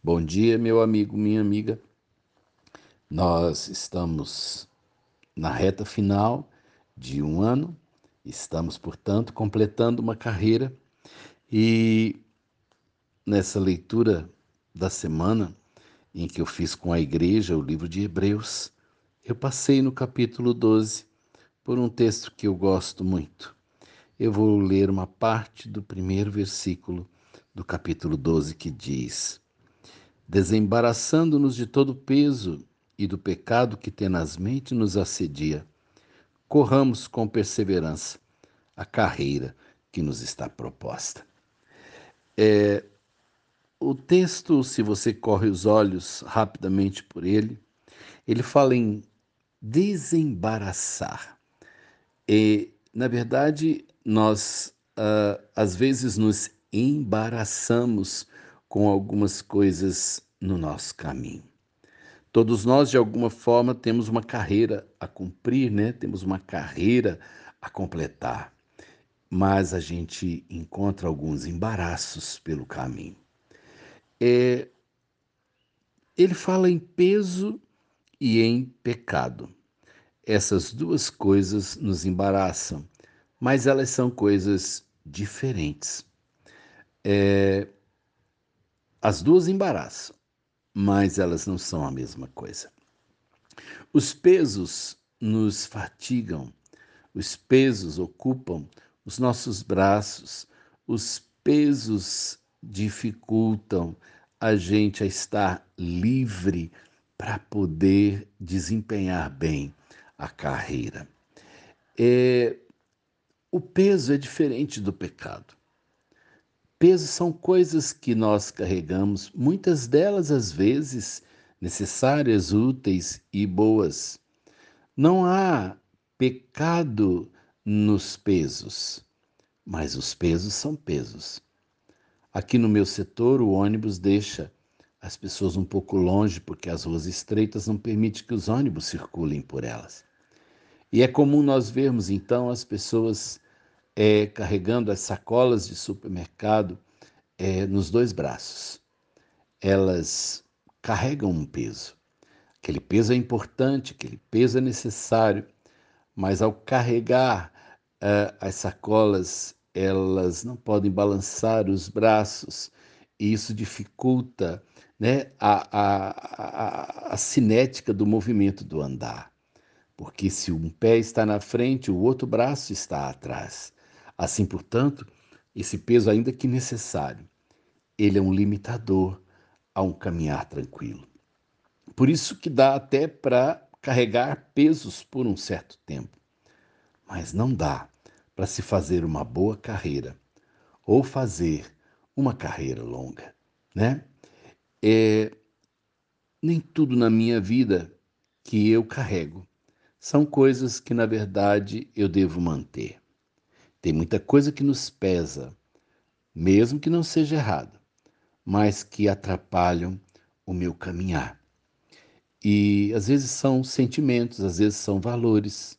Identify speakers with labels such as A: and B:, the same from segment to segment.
A: Bom dia, meu amigo, minha amiga. Nós estamos na reta final de um ano, estamos, portanto, completando uma carreira e nessa leitura da semana em que eu fiz com a igreja o livro de Hebreus, eu passei no capítulo 12 por um texto que eu gosto muito. Eu vou ler uma parte do primeiro versículo do capítulo 12 que diz: Desembaraçando-nos de todo peso e do pecado que tenazmente nos assedia, corramos com perseverança a carreira que nos está proposta. É, o texto, se você corre os olhos rapidamente por ele, ele fala em desembaraçar. E, na verdade, nós uh, às vezes nos embaraçamos com algumas coisas no nosso caminho. Todos nós, de alguma forma, temos uma carreira a cumprir, né? temos uma carreira a completar, mas a gente encontra alguns embaraços pelo caminho. É, ele fala em peso e em pecado. Essas duas coisas nos embaraçam, mas elas são coisas diferentes. É, as duas embaraçam, mas elas não são a mesma coisa. Os pesos nos fatigam, os pesos ocupam os nossos braços, os pesos dificultam a gente a estar livre para poder desempenhar bem a carreira. É, o peso é diferente do pecado. Pesos são coisas que nós carregamos, muitas delas às vezes necessárias, úteis e boas. Não há pecado nos pesos, mas os pesos são pesos. Aqui no meu setor, o ônibus deixa as pessoas um pouco longe porque as ruas estreitas não permitem que os ônibus circulem por elas. E é comum nós vermos então as pessoas é, carregando as sacolas de supermercado é, nos dois braços. Elas carregam um peso. Aquele peso é importante, aquele peso é necessário, mas ao carregar uh, as sacolas, elas não podem balançar os braços, e isso dificulta né, a, a, a, a cinética do movimento do andar. Porque se um pé está na frente, o outro braço está atrás. Assim, portanto, esse peso, ainda que necessário, ele é um limitador a um caminhar tranquilo. Por isso que dá até para carregar pesos por um certo tempo. Mas não dá para se fazer uma boa carreira ou fazer uma carreira longa, né? É, nem tudo na minha vida que eu carrego são coisas que, na verdade, eu devo manter. Tem muita coisa que nos pesa, mesmo que não seja errado, mas que atrapalham o meu caminhar. E às vezes são sentimentos, às vezes são valores,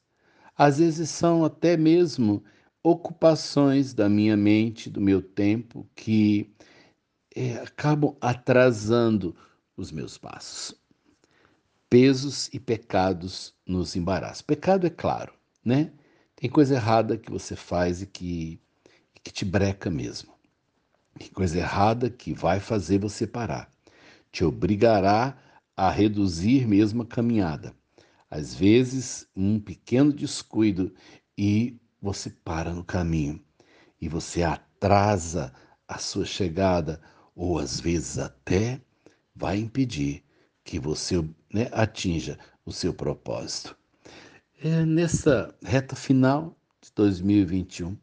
A: às vezes são até mesmo ocupações da minha mente, do meu tempo, que é, acabam atrasando os meus passos. Pesos e pecados nos embaraçam. Pecado é claro, né? Tem coisa errada que você faz e que, que te breca mesmo. Tem coisa errada que vai fazer você parar. Te obrigará a reduzir mesmo a caminhada. Às vezes, um pequeno descuido e você para no caminho e você atrasa a sua chegada ou às vezes até vai impedir que você né, atinja o seu propósito. É, nessa reta final de 2021,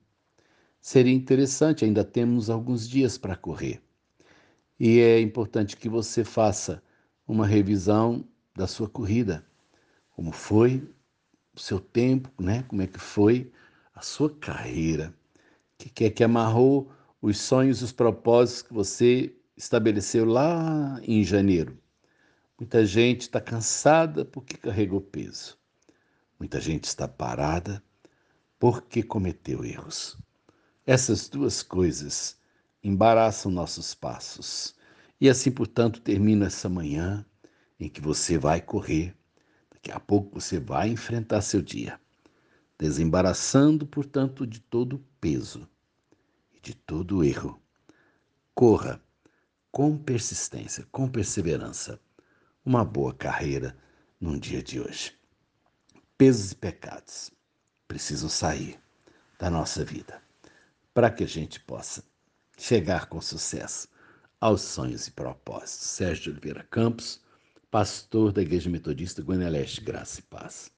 A: seria interessante, ainda temos alguns dias para correr. E é importante que você faça uma revisão da sua corrida. Como foi o seu tempo, né? Como é que foi a sua carreira? Que quer que amarrou os sonhos os propósitos que você estabeleceu lá em janeiro. Muita gente está cansada porque carregou peso. Muita gente está parada porque cometeu erros. Essas duas coisas embaraçam nossos passos E assim, portanto, termina essa manhã em que você vai correr. Daqui a pouco você vai enfrentar seu dia, desembaraçando, portanto, de todo peso e de todo erro. Corra com persistência, com perseverança, uma boa carreira num dia de hoje. Pesos e pecados precisam sair da nossa vida para que a gente possa chegar com sucesso aos sonhos e propósitos. Sérgio Oliveira Campos, pastor da Igreja Metodista Guaneleste, Graça e Paz.